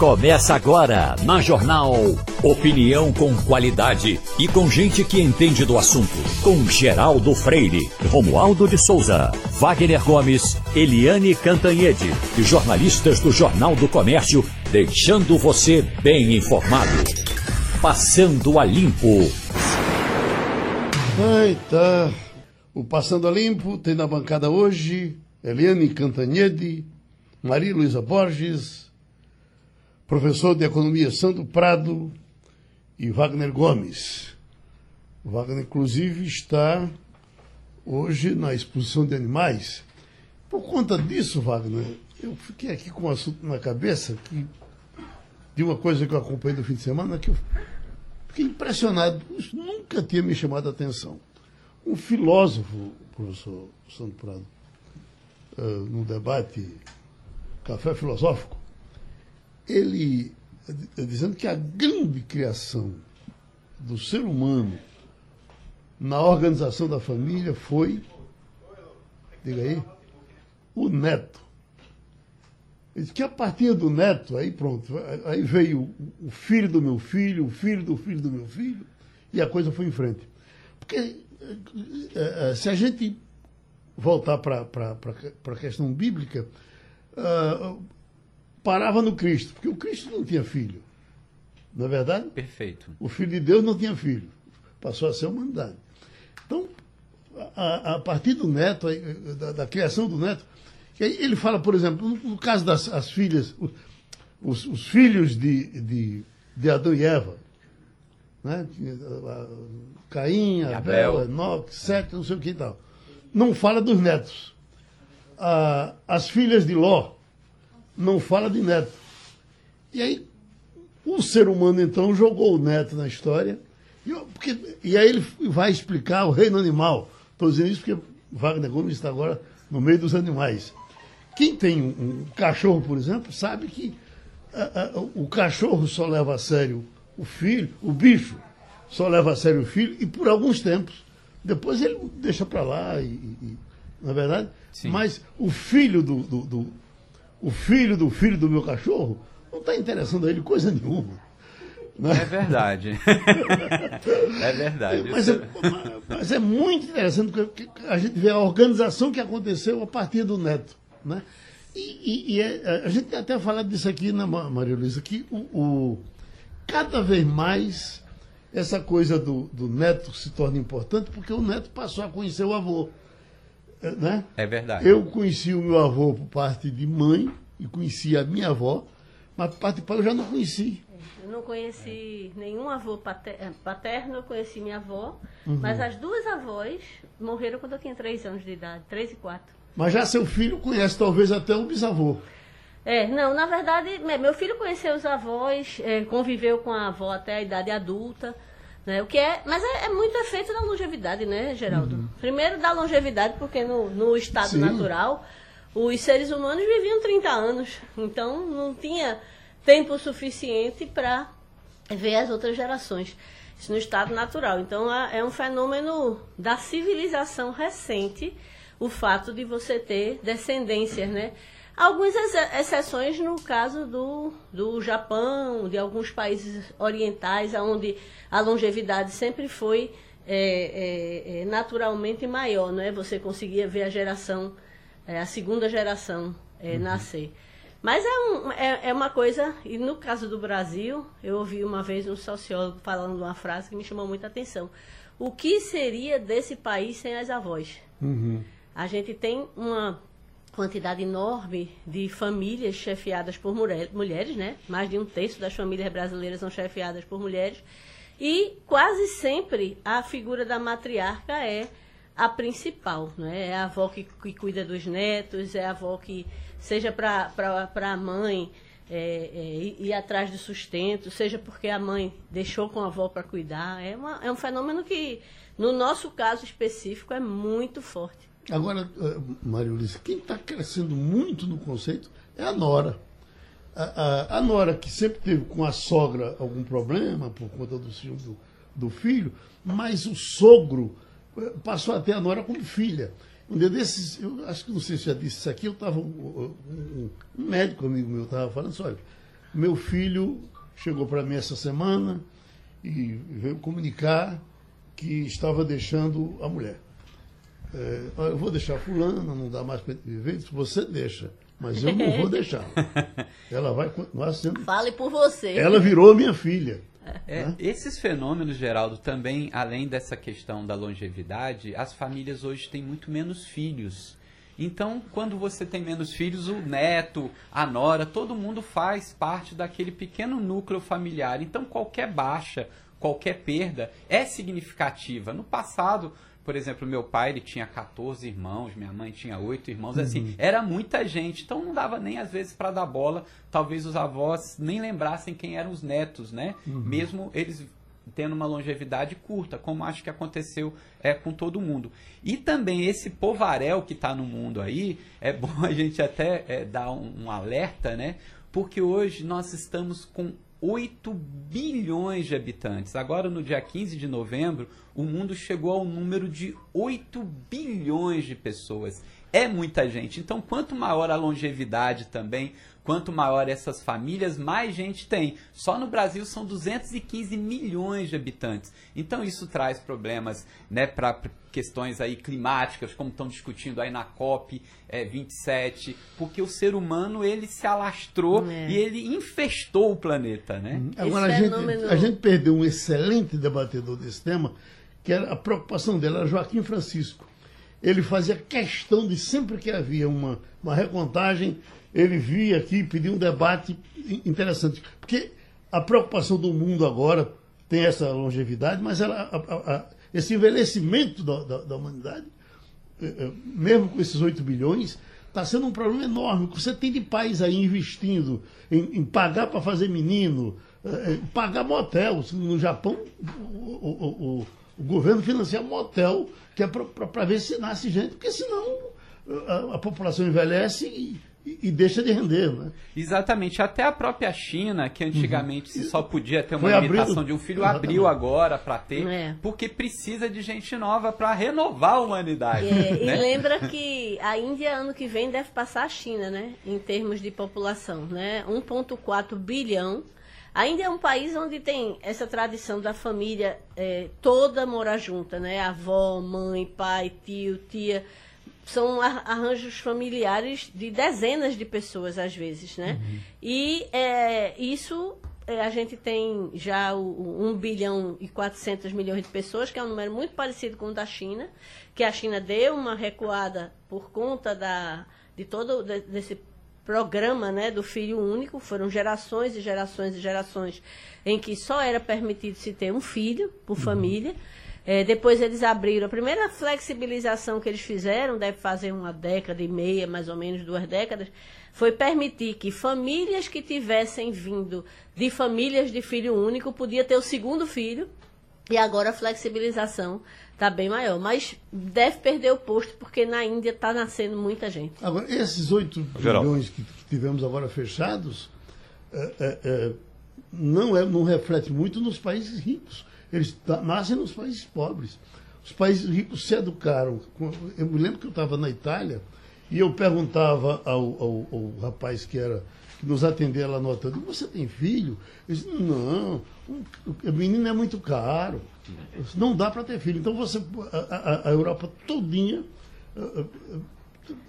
Começa agora na Jornal Opinião com qualidade e com gente que entende do assunto. Com Geraldo Freire, Romualdo de Souza, Wagner Gomes, Eliane Cantanhede e jornalistas do Jornal do Comércio, deixando você bem informado. Passando a Limpo. Eita, o Passando a Limpo tem na bancada hoje Eliane Cantanhede, Maria Luísa Borges, professor de Economia Sandro Prado e Wagner Gomes. Wagner, inclusive, está hoje na exposição de animais. Por conta disso, Wagner, eu fiquei aqui com um assunto na cabeça que, de uma coisa que eu acompanhei no fim de semana, que eu fiquei impressionado. Isso nunca tinha me chamado a atenção. Um filósofo, professor Sandro Prado, uh, num debate café filosófico, ele dizendo que a grande criação do ser humano na organização da família foi, diga aí, o neto. Ele disse que a partir do neto, aí pronto, aí veio o filho do meu filho, o filho do filho do meu filho, e a coisa foi em frente. Porque eh, eh, se a gente voltar para a questão bíblica, uh, parava no Cristo, porque o Cristo não tinha filho. Não é verdade? Perfeito. O Filho de Deus não tinha filho. Passou a ser a humanidade. Então, a, a partir do neto, da, da, criação do neto, ele fala, por exemplo, no, no caso das as filhas, os, os, filhos de, de, de, Adão e Eva, né? Caim, Abel, Enoque, Sete, não sei o que e tal. Não fala dos netos. Ah, as filhas de Ló, não fala de neto. E aí, o ser humano, então, jogou o neto na história. E, porque, e aí ele vai explicar o reino animal. Estou dizendo isso porque Wagner Gomes está agora no meio dos animais. Quem tem um, um cachorro, por exemplo, sabe que a, a, o cachorro só leva a sério o filho, o bicho só leva a sério o filho, e por alguns tempos. Depois ele deixa para lá, e, e, não é verdade? Sim. Mas o filho do, do, do o filho do filho do meu cachorro, não está interessando a ele coisa nenhuma. Né? É verdade. é verdade. Mas é, mas é, muito interessante porque a gente vê a organização que aconteceu a partir do neto. Né? E, e, e é, a gente tem até falado disso aqui na né, Maria Luísa, que o, o, cada vez mais essa coisa do, do neto se torna importante porque o neto passou a conhecer o avô. Né? É verdade. Eu conheci o meu avô por parte de mãe e conheci a minha avó, mas por parte de pai eu já não conheci. Eu não conheci nenhum avô paterno, eu conheci minha avó, uhum. mas as duas avós morreram quando eu tinha três anos de idade, três e quatro. Mas já seu filho conhece talvez até o bisavô. É, não, na verdade, meu filho conheceu os avós, é, conviveu com a avó até a idade adulta. Né? O que é, mas é, é muito efeito da longevidade, né, Geraldo? Uhum. Primeiro da longevidade, porque no, no estado Sim. natural os seres humanos viviam 30 anos, então não tinha tempo suficiente para ver as outras gerações. Isso no estado natural. Então é um fenômeno da civilização recente o fato de você ter descendências, né? Algumas exceções no caso do, do Japão, de alguns países orientais, onde a longevidade sempre foi é, é, é, naturalmente maior, não é? Você conseguia ver a geração, é, a segunda geração é, uhum. nascer. Mas é, um, é, é, uma coisa, e no caso do Brasil, eu ouvi uma vez um sociólogo falando uma frase que me chamou muita atenção. O que seria desse país sem as avós? Uhum. A gente tem uma quantidade enorme de famílias chefiadas por mulheres, né? Mais de um terço das famílias brasileiras são chefiadas por mulheres. E quase sempre a figura da matriarca é a principal, né? É a avó que, que cuida dos netos, é a avó que, seja para a mãe é, é, ir atrás do sustento, seja porque a mãe deixou com a avó para cuidar. É, uma, é um fenômeno que, no nosso caso específico, é muito forte. Agora, eh, Maria Ulisse, quem está crescendo muito no conceito é a Nora. A, a, a, Nora, que sempre teve com a sogra algum problema por conta do ciúme do, do filho, mas o sogro eh, passou até a Nora como filha. Um dia desses, eu acho que não sei se já disse isso aqui, eu estava, um, um, médico amigo meu estava falando assim, olha, Meu filho chegou para mim essa semana e veio comunicar que estava deixando a mulher. É, eu vou deixar fulana, não dá mais para viver. Disse, você deixa, mas eu não vou deixar. Ela vai continuar sendo. Fale por você. Ela virou minha filha. É, né? Esses fenômenos, Geraldo, também, além dessa questão da longevidade, as famílias hoje têm muito menos filhos. Então, quando você tem menos filhos, o neto, a nora, todo mundo faz parte daquele pequeno núcleo familiar. Então, qualquer baixa, qualquer perda é significativa. No passado, por exemplo, meu pai ele tinha 14 irmãos, minha mãe tinha 8 irmãos, uhum. assim, era muita gente, então não dava nem às vezes para dar bola, talvez os avós nem lembrassem quem eram os netos, né? Uhum. Mesmo eles tendo uma longevidade curta, como acho que aconteceu é, com todo mundo. E também esse povaréu que está no mundo aí, é bom a gente até é, dar um, um alerta, né? Porque hoje nós estamos com 8 bilhões de habitantes. Agora, no dia 15 de novembro, o mundo chegou ao número de 8 bilhões de pessoas. É muita gente. Então, quanto maior a longevidade também, quanto maior essas famílias, mais gente tem. Só no Brasil são 215 milhões de habitantes. Então, isso traz problemas né, para questões aí climáticas, como estão discutindo aí na COP é, 27, porque o ser humano ele se alastrou é. e ele infestou o planeta, né? Uhum. Agora a gente, a gente perdeu um excelente debatedor desse tema, que era a preocupação dele era Joaquim Francisco. Ele fazia questão de sempre que havia uma, uma recontagem, ele via aqui pedir um debate interessante, porque a preocupação do mundo agora tem essa longevidade, mas ela, a, a, a, esse envelhecimento da, da, da humanidade, eh, eh, mesmo com esses 8 bilhões, está sendo um problema enorme. Você tem de pais aí investindo em, em pagar para fazer menino, eh, pagar motel. No Japão, o, o, o, o governo financia motel, que é para ver se nasce gente, porque senão a, a população envelhece e e, deixa de render, né? Exatamente. Até a própria China, que antigamente uhum. só podia ter uma Foi limitação de um filho, Exatamente. abriu agora para ter, é. porque precisa de gente nova para renovar a humanidade. É, né? E lembra que a Índia ano que vem deve passar a China, né? Em termos de população, né? 1,4 bilhão. Ainda é um país onde tem essa tradição da família é, toda morar junta, né? Avó, mãe, pai, tio, tia são arranjos familiares de dezenas de pessoas às vezes, né? Uhum. E é, isso é, a gente tem já o, o 1 bilhão e 400 milhões de pessoas, que é um número muito parecido com o da China, que a China deu uma recuada por conta da, de todo desse programa né, do filho único, foram gerações e gerações e gerações em que só era permitido se ter um filho por uhum. família. É, depois eles abriram. A primeira flexibilização que eles fizeram, deve fazer uma década e meia, mais ou menos duas décadas, foi permitir que famílias que tivessem vindo de famílias de filho único podia ter o segundo filho. E agora a flexibilização está bem maior. Mas deve perder o posto, porque na Índia está nascendo muita gente. Agora, esses 8 bilhões que tivemos agora fechados, é, é, é, não, é, não reflete muito nos países ricos eles nascem nos países pobres. Os países ricos se educaram. Eu me lembro que eu estava na Itália e eu perguntava ao, ao, ao rapaz que era que nos atendia lá no hotel, você tem filho? Ele disse, não, o menino é muito caro, não dá para ter filho. Então você, a, a, Europa todinha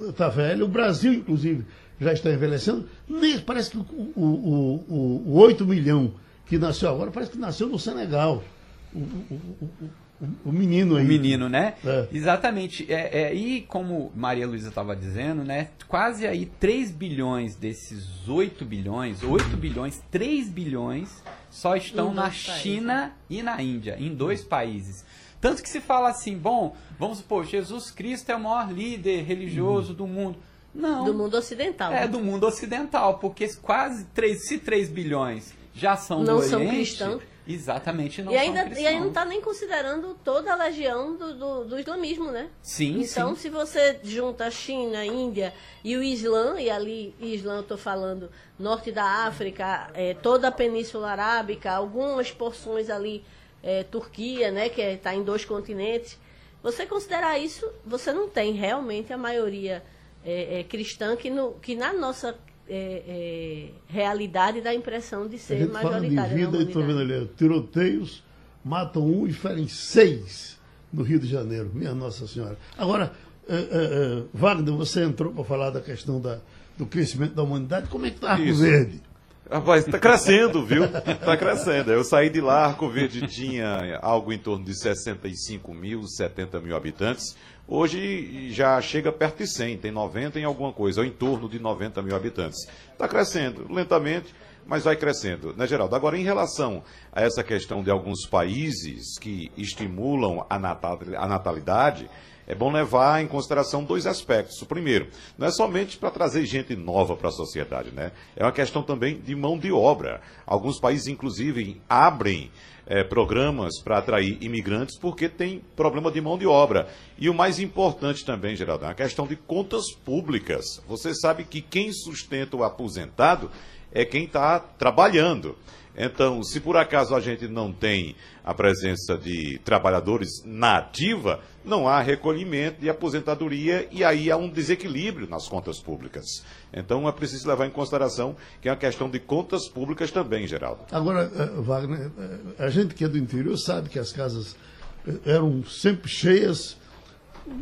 está velha, o Brasil, inclusive, já está envelhecendo. Parece que o, o, o, o 8 milhão que nasceu agora, parece que nasceu no Senegal o, o, o, menino aí. O menino, né? É. Exatamente. É, é, e como Maria Luísa estava dizendo, né? Quase aí 3 bilhões desses 8 bilhões, 8 bilhões, 3 bilhões só estão na China países. e na Índia, em dois países. Tanto que se fala assim, bom, vamos supor, Jesus Cristo é o maior líder religioso uhum. do mundo. Não. Do mundo ocidental. É, né? do mundo ocidental, porque quase 3, se 3 bilhões já são não do são Oriente, cristãos. Exatamente, não e ainda E aí não está nem considerando toda a legião do, do, do, islamismo, né? Sim, Então, sim. se você junta a China, a Índia e o Islã, e ali, Islã eu estou falando norte da África, é, toda a Península Arábica, algumas porções ali, é, Turquia, né, que está é, em dois continentes, você considerar isso, você não tem realmente a maioria é, é, cristã que, no, que na nossa é, é, realidade da impressão de A ser gente fala de majoritária. vida e estou vendo ali, tiroteios matam um e ferem seis no Rio de Janeiro. Minha Nossa Senhora. Agora, eh, eh, eh, Wagner, você entrou para falar da questão da, do crescimento da humanidade. Como é que está Arco. Verde? Rapaz, tá crescendo, viu? Tá crescendo. Eu saí de lá, Arco Verde tinha algo em torno de 65 mil, 70 mil habitantes. Hoje já chega perto de 100, tem 90 em alguma coisa, ou em torno de 90 mil habitantes. Está crescendo, lentamente, mas vai crescendo, né, Geraldo? Agora, em relação a essa questão de alguns países que estimulam a natal- a natalidade, é bom levar em consideração dois aspectos. O primeiro, não é somente para trazer gente nova para a sociedade, né? É uma questão também de mão de obra. Alguns países, inclusive, abrem eh, programas para atrair imigrantes porque tem problema de mão de obra. E o mais importante também, Geraldo, é a questão de contas públicas. Você sabe que quem sustenta o aposentado é quem está trabalhando. Então, se por acaso a gente não tem a presença de trabalhadores na ativa, não há recolhimento de aposentadoria e aí há um desequilíbrio nas contas públicas. Então, é preciso levar em consideração que é uma questão de contas públicas também, Geraldo. Agora, eh, Wagner, eh, a gente que é do interior sabe que as casas eh, eram sempre cheias.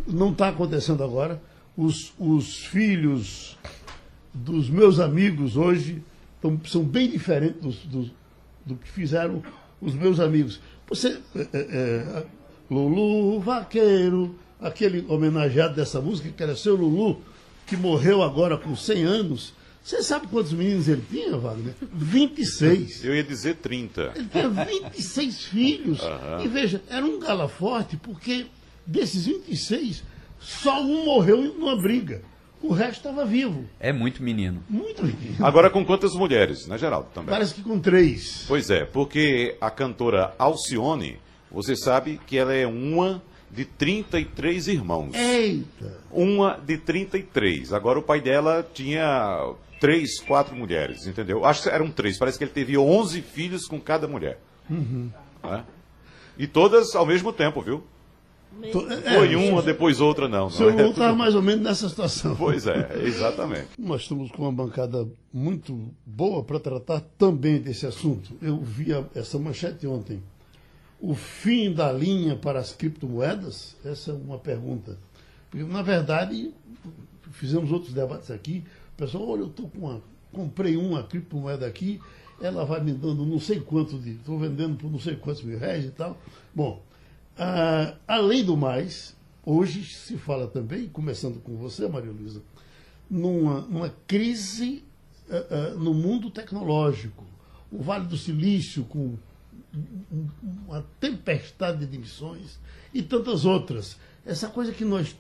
Não está acontecendo agora. Os, os filhos dos meus amigos hoje são bem diferentes dos, dos- do que fizeram os meus amigos. Você, eh, eh, eh, Lulu Vaqueiro, aquele homenageado dessa música, que era seu Lulu, que morreu agora com 100 anos. Você sabe quantos meninos ele tinha, Wagner? 26. Eu ia dizer 30. Ele tinha 26 filhos. E veja, era um gala forte, porque desses 26, só um morreu numa briga. O resto estava vivo. É muito menino. Muito menino. Agora com quantas mulheres, né, Geraldo? Também. Parece que com três. Pois é, porque a cantora Alcione, você sabe que ela é uma de 33 irmãos. Eita! Uma de 33. Agora o pai dela tinha três, quatro mulheres, entendeu? Acho que eram três. Parece que ele teve 11 filhos com cada mulher. Né? E todas ao mesmo tempo, viu? To- é, Foi uma, depois outra, não. O é? Lulu estava mais ou menos nessa situação. Pois é, exatamente. Nós estamos com uma bancada muito boa para tratar também desse assunto. Eu vi a- essa manchete ontem. O fim da linha para as criptomoedas? Essa é uma pergunta. Porque, na verdade, fizemos outros debates aqui. O pessoal, olha, eu tô com uma, comprei uma criptomoeda aqui, ela vai me dando não sei quanto de. Estou vendendo por não sei quantos mil reais e tal. Bom, ah, além do mais, hoje se fala também, começando com você, Maria Luísa, numa, numa crise ah, ah, no mundo tecnológico. O Vale do Silício, com um- uma tempestade de emissões e tantas outras. Essa coisa que nós,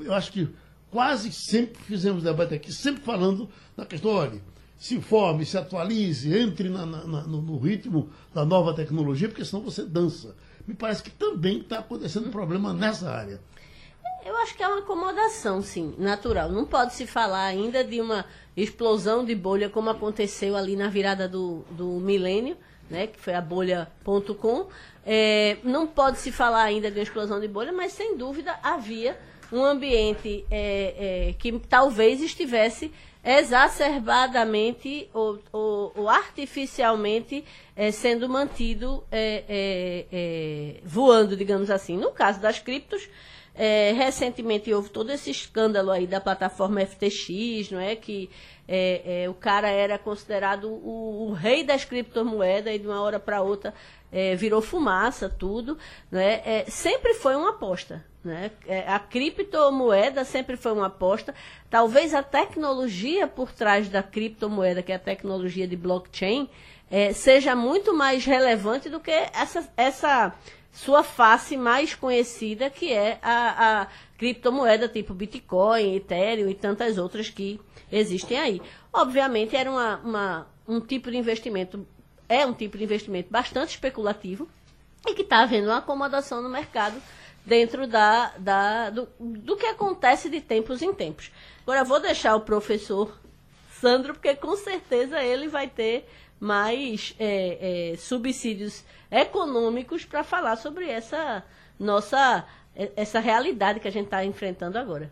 eu acho que quase sempre fizemos debate aqui, sempre falando da questão, olha, se informe, se atualize, entre na- na- na- no, no ritmo da nova tecnologia, porque senão você dança. Me parece que também está acontecendo um problema nessa área. Eu acho que é uma acomodação, sim, natural. Não pode se falar ainda de uma explosão de bolha como aconteceu ali na virada do, do milênio, né, que foi a bolha.com. É, não pode se falar ainda de uma explosão de bolha, mas sem dúvida havia um ambiente é, é, que talvez estivesse exacerbadamente ou, ou- ou artificialmente é, sendo mantido é, é, é, voando, digamos assim. No caso das criptos, é, recentemente houve todo esse escândalo aí da plataforma FTX, não é? Que é, é, o cara era considerado o, o rei das criptomoedas e de uma hora para outra é, virou fumaça, tudo. Né? Sempre foi uma aposta. Né? A criptomoeda sempre foi uma aposta. Talvez a tecnologia por trás da criptomoeda, que é a tecnologia de blockchain, seja muito mais relevante do que essa, essa sua face mais conhecida, que é a, a criptomoeda tipo Bitcoin, Ethereum e tantas outras que existem aí. Obviamente era uma, uma- um tipo de investimento, é um tipo de investimento bastante especulativo e que está havendo uma acomodação no mercado dentro da, da- do, do que acontece de tempos em tempos. Agora vou deixar o professor Sandro, porque com certeza ele vai ter mais é, é, subsídios econômicos para falar sobre essa nossa é- essa realidade que a gente está enfrentando agora.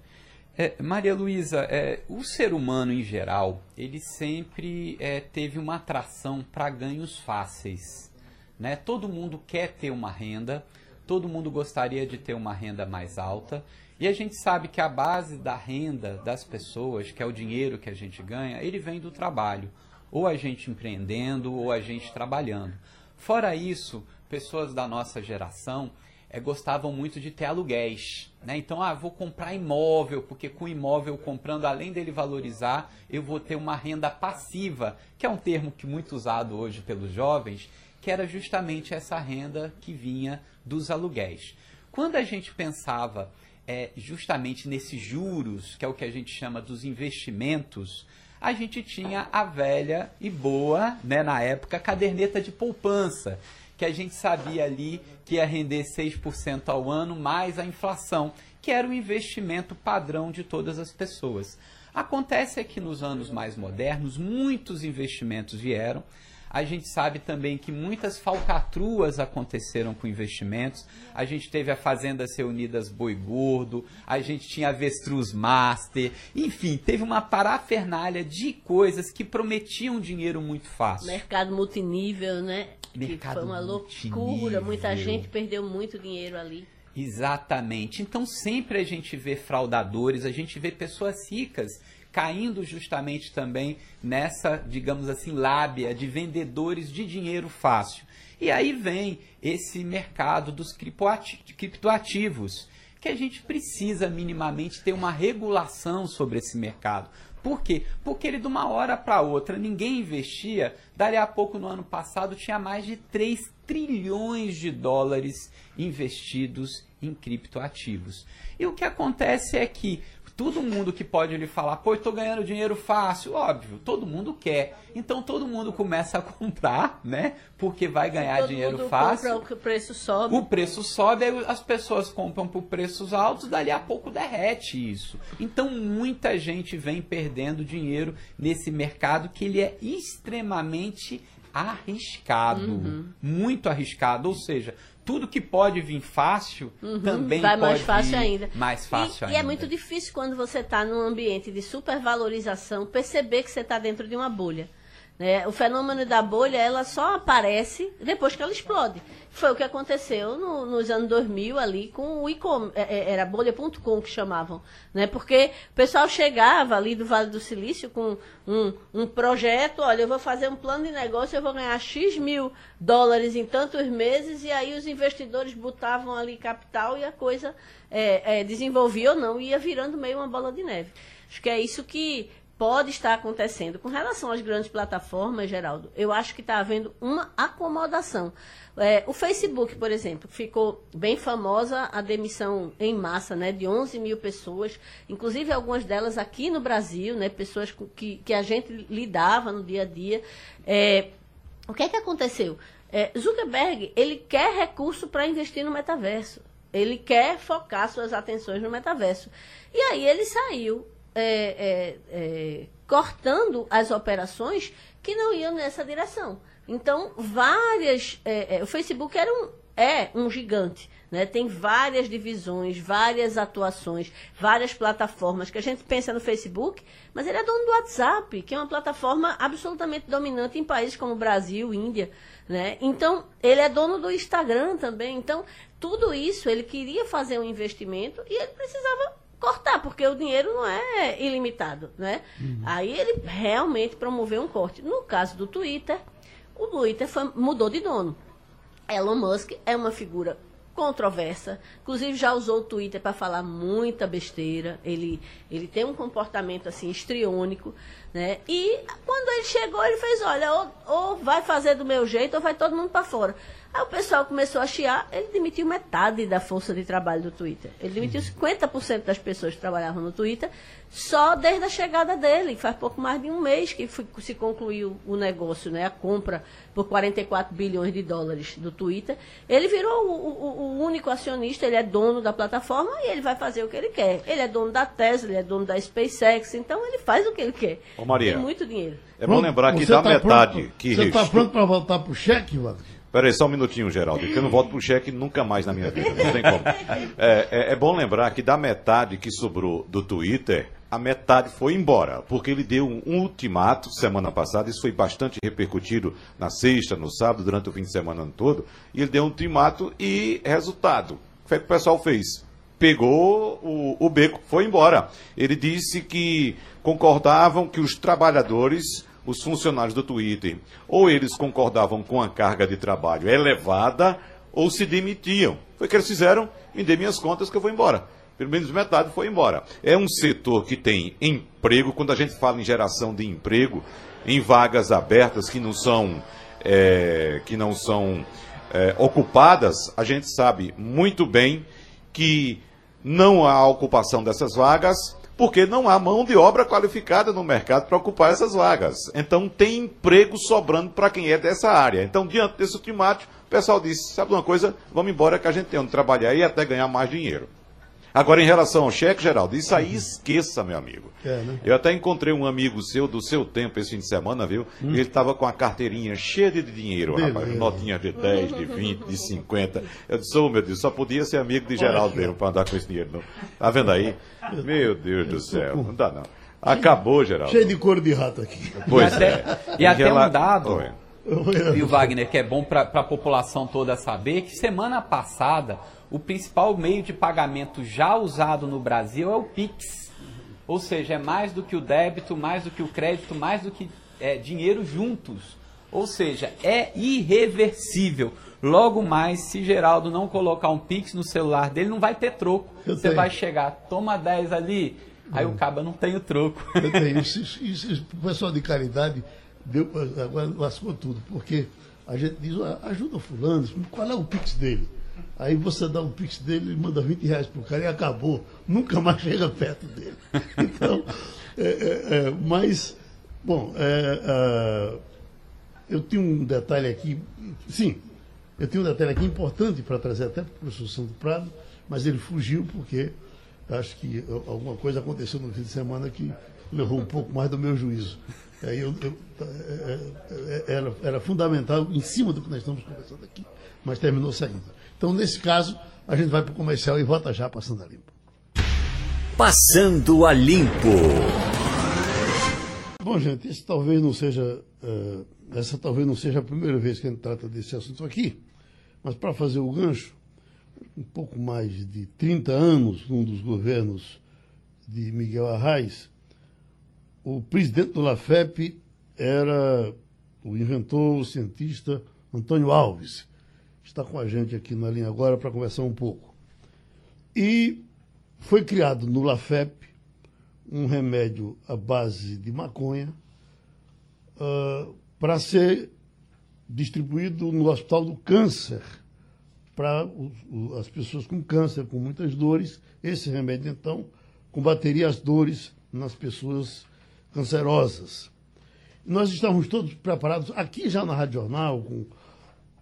É, Maria Luísa, é, o ser humano em geral, ele sempre é, teve uma atração para ganhos fáceis. Né? Todo mundo quer ter uma renda, todo mundo gostaria de ter uma renda mais alta, e a gente sabe que a base da renda das pessoas, que é o dinheiro que a gente ganha, ele vem do trabalho. Ou a gente empreendendo, ou a gente trabalhando. Fora isso, pessoas da nossa geração é, gostavam muito de ter aluguéis. Né? Então, ah, vou comprar imóvel, porque com imóvel comprando, além dele valorizar, eu vou ter uma renda passiva, que é um termo que muito usado hoje pelos jovens, que era justamente essa renda que vinha dos aluguéis. Quando a gente pensava é, justamente nesses juros, que é o que a gente chama dos investimentos, a gente tinha a velha e boa, né, na época, caderneta de poupança, que a gente sabia ali que ia render 6% ao ano mais a inflação, que era o investimento padrão de todas as pessoas. Acontece é que nos anos mais modernos, muitos investimentos vieram, a gente sabe também que muitas falcatruas aconteceram com investimentos. A gente teve a Fazendas Reunidas Boi Gordo, a gente tinha Avestruz Master, enfim, teve uma parafernália de coisas que prometiam dinheiro muito fácil. Mercado multinível, né? Mercado que foi uma multinível. loucura, muita gente perdeu muito dinheiro ali. Exatamente. Então sempre a gente vê fraudadores, a gente vê pessoas ricas caindo justamente também nessa, digamos assim, lábia de vendedores de dinheiro fácil. E aí vem esse mercado dos criptoativos, que a gente precisa minimamente ter uma regulação sobre esse mercado. Por quê? Porque ele de uma hora para outra ninguém investia. Dali a pouco no ano passado tinha mais de 3 trilhões de dólares investidos em criptoativos. E o que acontece é que todo mundo que pode lhe falar, pô, estou ganhando dinheiro fácil, óbvio, todo mundo quer. Então todo mundo começa a comprar, né? Porque vai ganhar todo dinheiro mundo fácil. Compra, o preço sobe. O preço sobe, aí as pessoas compram por preços altos, dali a pouco derrete isso. Então muita gente vem perdendo dinheiro nesse mercado que ele é extremamente arriscado, Uhum. muito arriscado, ou seja, tudo que pode vir fácil também Uhum. Vai pode mais fácil vir ainda. mais fácil e, ainda. E é muito difícil quando você está num ambiente de supervalorização perceber que você está dentro de uma bolha. Né? O fenômeno da bolha ela só aparece depois que ela explode. Foi o que aconteceu no- nos anos 2000 ali com o e-commerce, era bolha.com que chamavam, né? Porque o pessoal chegava ali do Vale do Silício com um, um projeto, olha, eu vou fazer um plano de negócio, eu vou ganhar X mil dólares em tantos meses, e aí os investidores botavam ali capital e a coisa é, é, desenvolvia ou não, ia virando meio uma bola de neve. Acho que é isso que pode estar acontecendo. Com relação às grandes plataformas, Geraldo, eu acho que está havendo uma acomodação. É, o Facebook, por exemplo, ficou bem famosa a demissão em massa né, de 11 mil pessoas, inclusive algumas delas aqui no Brasil, né, pessoas que, que a gente lidava no dia a dia. É, o que é que aconteceu? É, Zuckerberg, ele quer recurso para investir no metaverso. Ele quer focar suas atenções no metaverso. E aí ele saiu é, é, é, cortando as operações que não iam nessa direção. Então, várias. é, é, o Facebook era um, é um gigante. Né? Tem várias divisões, várias atuações, várias plataformas que a gente pensa no Facebook, mas ele é dono do WhatsApp, que é uma plataforma absolutamente dominante em países como Brasil, Índia. Né? Então, ele é dono do Instagram também. Então, tudo isso, ele queria fazer um investimento e ele precisava cortar, porque o dinheiro não é ilimitado, né? Aí ele realmente promoveu um corte. No caso do Twitter, o Twitter foi- mudou de dono. Elon Musk é uma figura controversa, inclusive já usou o Twitter para falar muita besteira. Ele, ele tem um comportamento assim estriônico, né? E quando ele chegou, ele fez, olha, ou, ou vai fazer do meu jeito ou vai todo mundo para fora. Aí o pessoal começou a chiar, ele demitiu metade da força de trabalho do Twitter. Ele demitiu 50% das pessoas que trabalhavam no Twitter só desde a chegada dele, faz pouco mais de um mês que foi- se concluiu o negócio, né? A compra por 44 bilhões de dólares do Twitter. Ele virou o, o- o único acionista, ele é dono da plataforma e ele vai fazer o que ele quer. Ele é dono da Tesla, ele é dono da SpaceX, então ele faz o que ele quer. Ô, Maria. Tem muito dinheiro. É bom lembrar que Você da tá metade pronto- que Você está pronto para voltar para o cheque, Wagner? Peraí, só um minutinho, Geraldo, que eu não volto pro cheque nunca mais na minha vida, não tem como. É, é, é bom lembrar que da metade que sobrou do Twitter, a metade foi embora, porque ele deu um, ultimato semana passada, isso foi bastante repercutido na sexta, no sábado, durante o fim de semana todo, e ele deu um ultimato e resultado. O que, é o pessoal fez? Pegou o, o beco, foi embora. Ele disse que concordavam que os trabalhadores os funcionários do Twitter, ou eles concordavam com a carga de trabalho elevada, ou se demitiam. Foi o que eles fizeram, me dê minhas contas que eu vou embora. Pelo menos metade foi embora. É um setor que tem emprego, quando a gente fala em geração de emprego, em vagas abertas que não são, é, que não são é, ocupadas, a gente sabe muito bem que não há ocupação dessas vagas porque não há mão de obra qualificada no mercado para ocupar essas vagas. Então tem emprego sobrando para quem é dessa área. Então, diante desse ultimato, o pessoal disse: sabe uma coisa, vamos embora que a gente tem onde trabalhar e até ganhar mais dinheiro. Agora, em relação ao cheque, Geraldo, isso aí esqueça, meu amigo. É, né? Eu até encontrei um amigo seu, do seu tempo, esse fim de semana, viu? Hum. Ele estava com a carteirinha cheia de dinheiro, Beleza. rapaz. Notinha de 10, de 20, de 50. Eu disse, oh, meu Deus, só podia ser amigo de Geraldo mesmo para andar com esse dinheiro. Não. Tá vendo aí? Meu Deus do céu, não dá não. Acabou, Geraldo. Cheio de couro de rato aqui. Pois e até, é. E até um dado... Oi. E o Wagner, que é bom para a população toda saber, que semana passada o principal meio de pagamento já usado no Brasil é o Pix. Ou seja, é mais do que o débito, mais do que o crédito, mais do que é, dinheiro juntos. Ou seja, é irreversível. Logo mais, se Geraldo não colocar um Pix no celular dele, não vai ter troco. Eu Você tenho. vai chegar, toma 10 ali, aí o caba não tem o troco. Eu tenho. Isso, isso, isso, o pessoal de caridade deu, agora lascou tudo, porque a gente diz, ajuda o fulano, qual é o Pix dele? Aí você dá um pix dele, ele manda 20 reais pro cara e acabou. Nunca mais chega perto dele. Então, é, é, é, mas, bom, é, é, eu tenho um detalhe aqui, sim, eu tenho um detalhe aqui importante para trazer até para o professor Santo Prado, mas ele fugiu porque acho que alguma coisa aconteceu no fim de semana que levou um pouco mais do meu juízo. Aí eu, eu, é, era, era fundamental, em cima do que nós estamos conversando aqui, mas terminou saindo. Então, nesse caso, a gente vai para o comercial e volta já passando a limpo. Passando a limpo. Bom, gente, esse talvez não seja, uh, essa talvez não seja a primeira vez que a gente trata desse assunto aqui, mas para fazer o gancho, um pouco mais de 30 anos, num dos governos de Miguel Arraes, o presidente do LAFEP era o inventor, o cientista Antônio Alves está com a gente aqui na linha agora para conversar um pouco. E foi criado no LAFEP um remédio à base de maconha uh, para ser distribuído no Hospital do Câncer para as pessoas com câncer, com muitas dores. Esse remédio, então, combateria as dores nas pessoas cancerosas. Nós estávamos todos preparados, aqui já na Rádio Jornal, com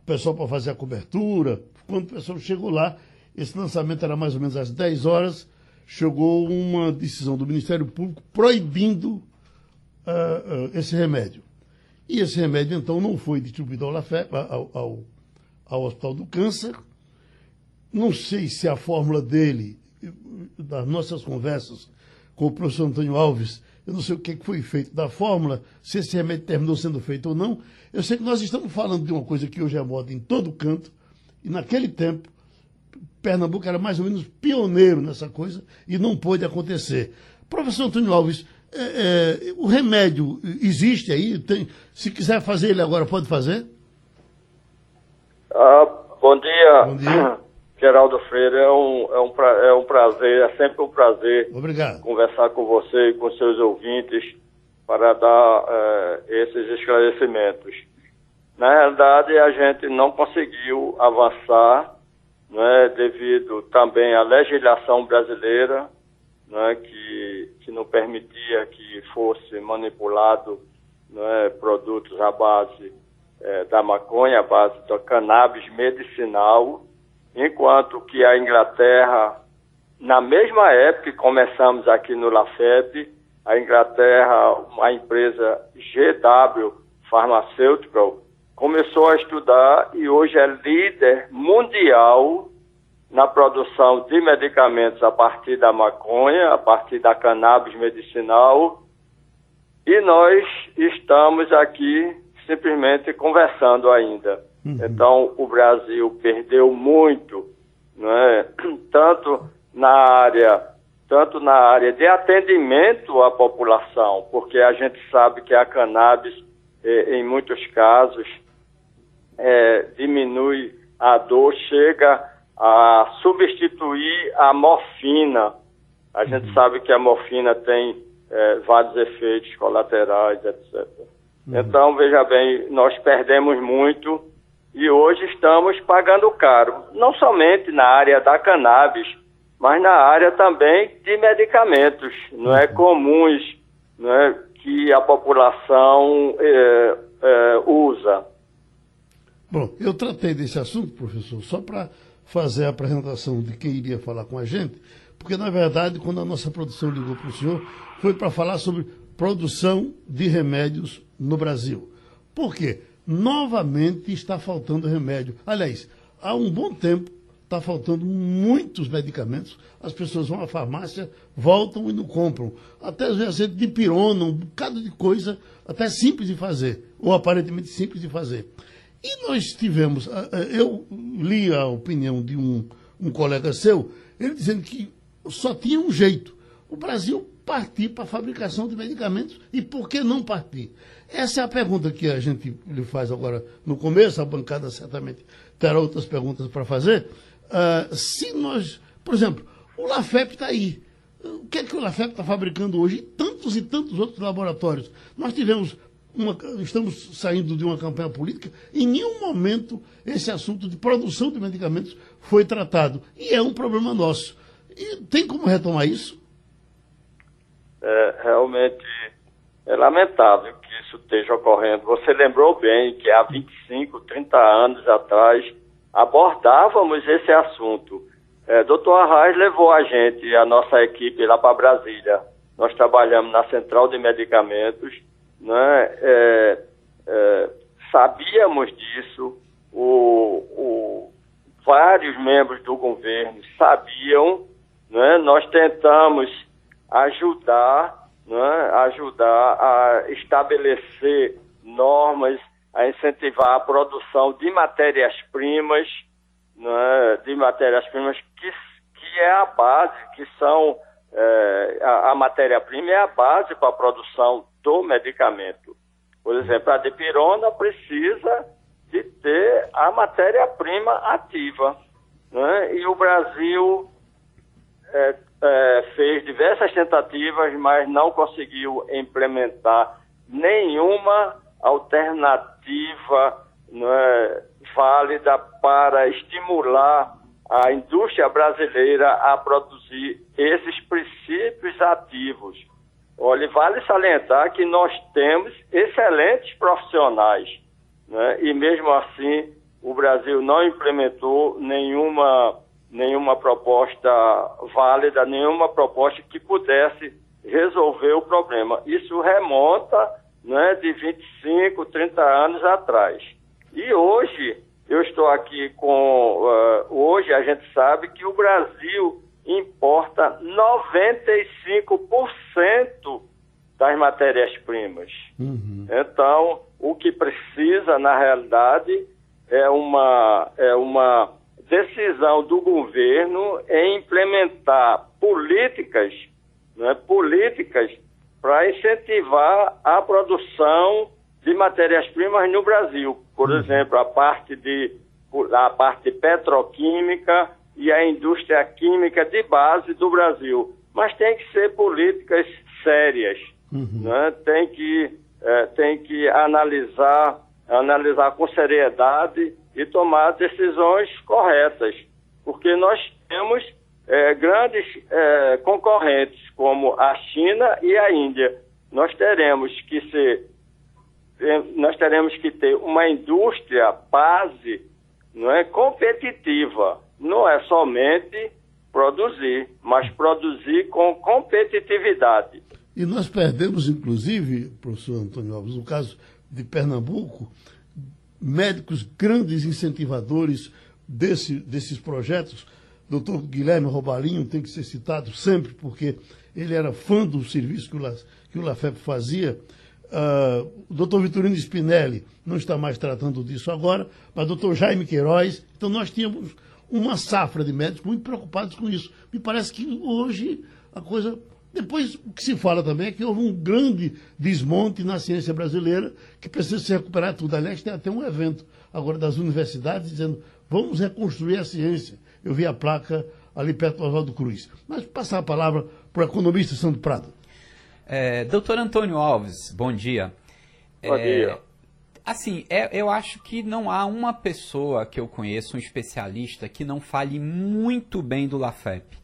o pessoal para fazer a cobertura. Quando o pessoal chegou lá, esse lançamento era mais ou menos às 10 horas, chegou uma decisão do Ministério Público proibindo uh, uh, esse remédio. E esse remédio, então, não foi distribuído ao, ao, ao, ao Hospital do Câncer. Não sei se a fórmula dele, das nossas conversas com o professor Antônio Alves, eu não sei o que foi feito da fórmula, se esse remédio terminou sendo feito ou não. Eu sei que nós estamos falando de uma coisa que hoje é moda em todo canto, e naquele tempo, Pernambuco era mais ou menos pioneiro nessa coisa e não pôde acontecer. Professor Antônio Alves, é, é, o remédio existe aí? Tem, se quiser fazer ele agora, pode fazer? Ah, bom dia. Bom dia. Geraldo Freire, é um, é, um pra, é um prazer, é sempre um prazer Obrigado. conversar com você e com seus ouvintes para dar é, esses esclarecimentos. Na realidade, a gente não conseguiu avançar né, devido também à legislação brasileira, né, que, que não permitia que fosse manipulado né, produtos à base é, da maconha, à base da cannabis medicinal, enquanto que a Inglaterra, na mesma época que começamos aqui no LAFEP, a Inglaterra, uma empresa GW Pharmaceutical, começou a estudar e hoje é líder mundial na produção de medicamentos a partir da maconha, a partir da cannabis medicinal. E nós estamos aqui simplesmente conversando ainda. Uhum. Então, o Brasil perdeu muito, né? tanto na área tanto na área de atendimento à população, porque a gente sabe que a cannabis, eh, em muitos casos, eh, diminui a dor, chega a substituir a morfina. A gente uhum. sabe que a morfina tem eh, vários efeitos colaterais, etc. Uhum. Então, veja bem, nós perdemos muito e hoje estamos pagando caro, não somente na área da cannabis, mas na área também de medicamentos, não é comuns, não é, que a população é, é, usa. Bom, eu tratei desse assunto, professor, só para fazer a apresentação de quem iria falar com a gente, porque na verdade, quando a nossa produção ligou para o senhor, foi para falar sobre produção de remédios no Brasil. Por quê? Novamente está faltando remédio. Aliás, há um bom tempo está faltando muitos medicamentos. As pessoas vão à farmácia, voltam e não compram. Até às vezes de pirona, um bocado de coisa, até simples de fazer, ou aparentemente simples de fazer. E nós tivemos, ah, ah, eu li a opinião de um, um colega seu, ele dizendo que só tinha um jeito. O Brasil partir para a fabricação de medicamentos e por que não partir? Essa é a pergunta que a gente lhe faz agora no começo, a bancada certamente terá outras perguntas para fazer. Uh, se nós, por exemplo, o LAFEP está aí. O que é que o LAFEP está fabricando hoje? E tantos e tantos outros laboratórios. Nós tivemos uma, estamos saindo de uma campanha política, em nenhum momento esse assunto de produção de medicamentos foi tratado. E é um problema nosso. E tem como retomar isso? É, realmente é lamentável que isso esteja ocorrendo. Você lembrou bem que há 25, 30 anos atrás abordávamos esse assunto. É, Doutor Arraes levou a gente, a nossa equipe lá para Brasília. Nós trabalhamos na Central de Medicamentos, né? É, é, sabíamos disso, o, o, vários membros do governo sabiam, né? nós tentamos ajudar, né? ajudar a estabelecer normas a incentivar a produção de matérias-primas, né, de matérias-primas que, que é a base, que são é, a, a matéria-prima é a base para a produção do medicamento. Por exemplo, a dipirona precisa de ter a matéria-prima ativa. Né? E o Brasil é, é, fez diversas tentativas, mas não conseguiu implementar nenhuma alternativa é, válida para estimular a indústria brasileira a produzir esses princípios ativos. Olha, vale salientar que nós temos excelentes profissionais, né? e mesmo assim o Brasil não implementou nenhuma, nenhuma proposta válida, nenhuma proposta que pudesse resolver o problema. Isso remonta né, de 25, 30 anos atrás. E hoje, eu estou aqui com. Uh, hoje a gente sabe que o Brasil importa 95% das matérias-primas. Uhum. Então, o que precisa, na realidade, é uma, é uma decisão do governo em implementar políticas, né, políticas para incentivar a produção de matérias-primas no Brasil. Por uhum. exemplo, a parte de a parte petroquímica e a indústria química de base do Brasil. Mas tem que ser políticas sérias, uhum. né? tem, que, é, tem que analisar, analisar com seriedade e tomar decisões corretas, porque nós temos é, grandes é, concorrentes como a China e a Índia. Nós teremos que ser, é, nós teremos que ter uma indústria base, não é competitiva. Não é somente produzir, mas produzir com competitividade. E nós perdemos, inclusive, professor Antônio Alves, no caso de Pernambuco, médicos grandes incentivadores desse, desses projetos. Doutor Guilherme Robalinho tem que ser citado sempre, porque ele era fã do serviço que o, La, que o LAFEP fazia. Uh, o doutor Vitorino Spinelli não está mais tratando disso agora, mas o doutor Jaime Queiroz. Então, nós tínhamos uma safra de médicos muito preocupados com isso. Me parece que hoje a coisa. Depois, o que se fala também é que houve um grande desmonte na ciência brasileira que precisa se recuperar tudo. Aliás, tem até um evento agora das universidades dizendo vamos reconstruir a ciência. Eu vi a placa ali perto do Oswaldo Cruz. Mas passar a palavra para o economista Santo Prado. É, doutor Antônio Alves, bom dia. Bom é, dia. Assim, é, eu acho que não há uma pessoa que eu conheço, um especialista, que não fale muito bem do LAFEP.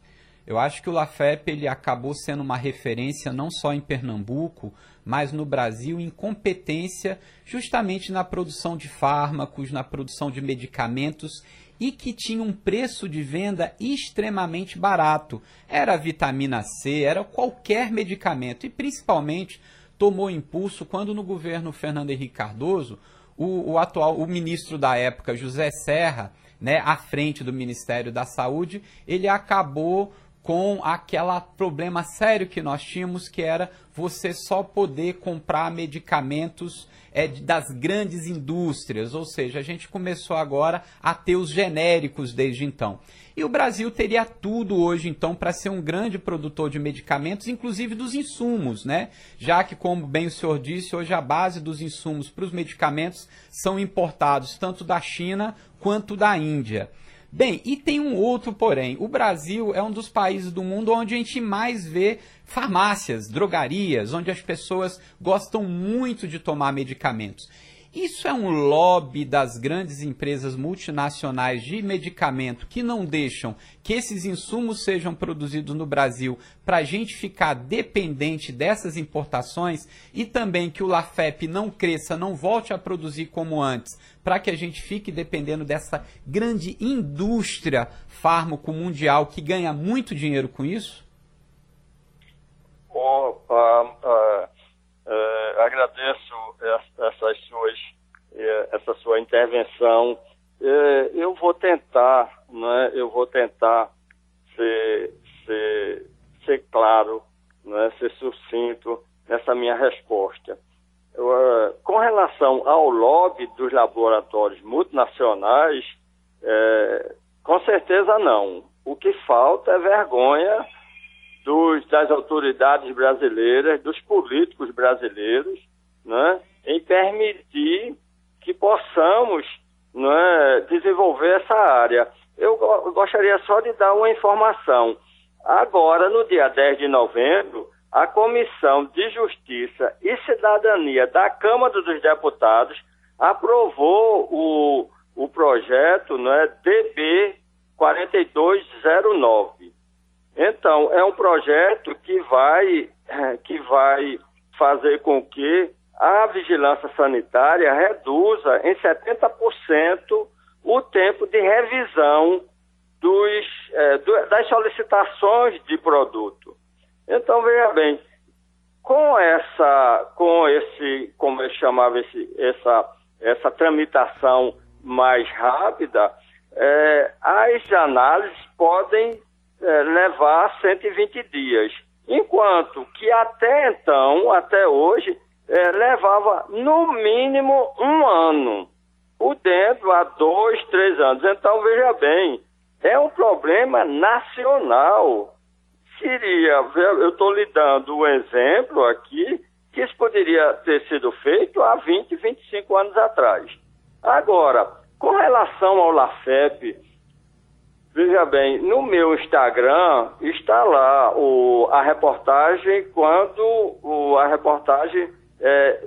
Eu acho que o LAFEP ele acabou sendo uma referência não só em Pernambuco, mas no Brasil em competência justamente na produção de fármacos, na produção de medicamentos e que tinha um preço de venda extremamente barato. Era vitamina C, era qualquer medicamento e principalmente tomou impulso quando no governo Fernando Henrique Cardoso, o, o atual o ministro da época, José Serra, né, à frente do Ministério da Saúde, ele acabou com aquele problema sério que nós tínhamos, que era você só poder comprar medicamentos é, das grandes indústrias, ou seja, a gente começou agora a ter os genéricos desde então. E o Brasil teria tudo hoje, então, para ser um grande produtor de medicamentos, inclusive dos insumos, né? Já que, como bem o senhor disse, hoje a base dos insumos para os medicamentos são importados tanto da China quanto da Índia. Bem, e tem um outro porém. O Brasil é um dos países do mundo onde a gente mais vê farmácias, drogarias, onde as pessoas gostam muito de tomar medicamentos. Isso é um lobby das grandes empresas multinacionais de medicamento que não deixam que esses insumos sejam produzidos no Brasil para a gente ficar dependente dessas importações e também que o LAFEP não cresça, não volte a produzir como antes, para que a gente fique dependendo dessa grande indústria fármaco mundial que ganha muito dinheiro com isso? Opa, uh, uh, agradeço essas suas, uh, essa sua intervenção. Eh, eu vou tentar, né, eu vou tentar ser, ser, ser claro, né, ser sucinto nessa minha resposta. Uh, com relação ao lobby dos laboratórios multinacionais, uh, com certeza não. O que falta é vergonha dos, das autoridades brasileiras, dos políticos brasileiros, né, em permitir que possamos né, desenvolver essa área. Eu gostaria só de dar uma informação. Agora, no dia 10 de novembro, a Comissão de Justiça e Cidadania da Câmara dos Deputados aprovou o, o projeto né, DB 4209. Então, é um projeto que vai, que vai fazer com que a vigilância sanitária reduza em 70% o tempo de revisão dos, é, do, das solicitações de produto. Então, veja bem, com essa, com esse, como eu chamava esse, essa, essa tramitação mais rápida, é, as análises podem é, levar 120 dias, enquanto que até então, até hoje, é, levava no mínimo um ano, o dentro há dois, três anos. Então, veja bem, é um problema nacional seria, eu estou lhe dando um exemplo aqui, que isso poderia ter sido feito há 20, 25 anos atrás. Agora, com relação ao LAFEP, veja bem, no meu Instagram está lá o, a reportagem, quando o, a reportagem é,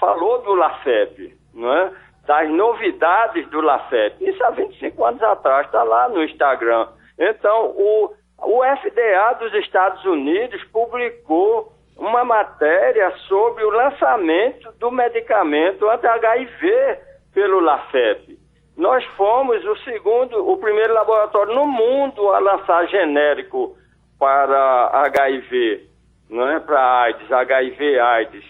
falou do LAFEP, não é? das novidades do LAFEP. Isso há 25 anos atrás, está lá no Instagram. Então, o, o FDA dos Estados Unidos publicou uma matéria sobre o lançamento do medicamento anti-HIV pelo LAFEP. Nós fomos o segundo, o primeiro laboratório no mundo a lançar genérico para HIV, não é para AIDS, HIV AIDS.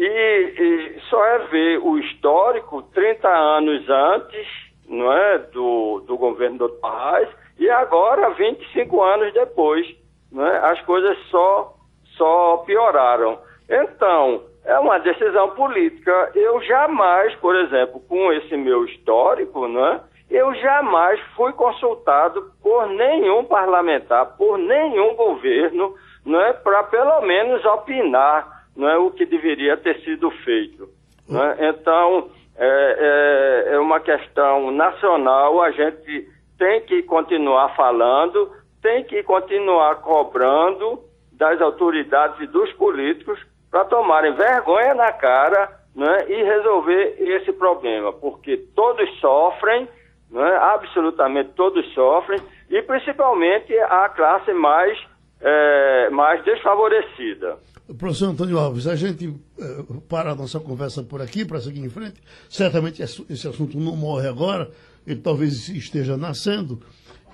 E, e só é ver o histórico 30 anos antes não é, do, do governo do Arraes e agora 25 anos depois. Não é, as coisas só, só pioraram. Então, é uma decisão política. Eu jamais, por exemplo, com esse meu histórico, não é, eu jamais fui consultado por nenhum parlamentar, por nenhum governo, não é, para pelo menos opinar não é, o que deveria ter sido feito. Não é? Então, é, é, é uma questão nacional, a gente tem que continuar falando, tem que continuar cobrando das autoridades e dos políticos para tomarem vergonha na cara né, e resolver esse problema, porque todos sofrem, né, absolutamente todos sofrem, e principalmente a classe mais, é, mais desfavorecida. Professor Antônio Alves, a gente é, para a nossa conversa por aqui, para seguir em frente. Certamente esse assunto não morre agora, ele talvez esteja nascendo.